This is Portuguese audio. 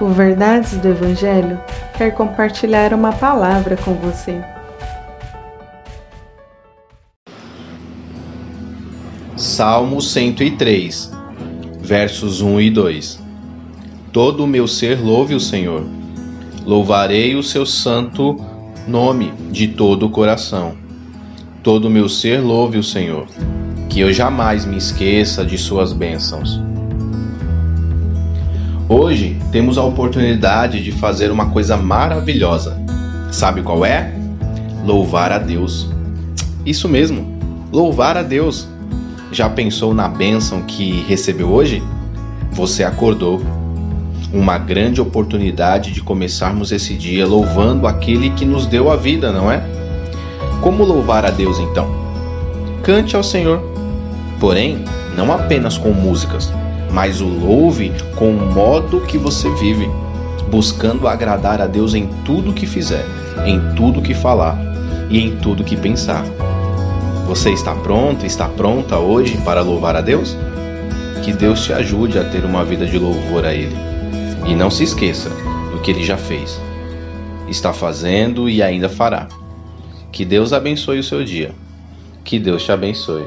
O Verdades do Evangelho quer compartilhar uma palavra com você. Salmo 103, versos 1 e 2 Todo o meu ser louve o Senhor. Louvarei o seu santo nome de todo o coração. Todo o meu ser louve o Senhor. Que eu jamais me esqueça de suas bênçãos. Hoje temos a oportunidade de fazer uma coisa maravilhosa. Sabe qual é? Louvar a Deus. Isso mesmo, louvar a Deus. Já pensou na bênção que recebeu hoje? Você acordou. Uma grande oportunidade de começarmos esse dia louvando aquele que nos deu a vida, não é? Como louvar a Deus então? Cante ao Senhor. Porém, não apenas com músicas mas o louve com o modo que você vive, buscando agradar a Deus em tudo que fizer, em tudo que falar e em tudo que pensar. Você está pronto, está pronta hoje para louvar a Deus? Que Deus te ajude a ter uma vida de louvor a Ele. E não se esqueça do que Ele já fez, está fazendo e ainda fará. Que Deus abençoe o seu dia. Que Deus te abençoe.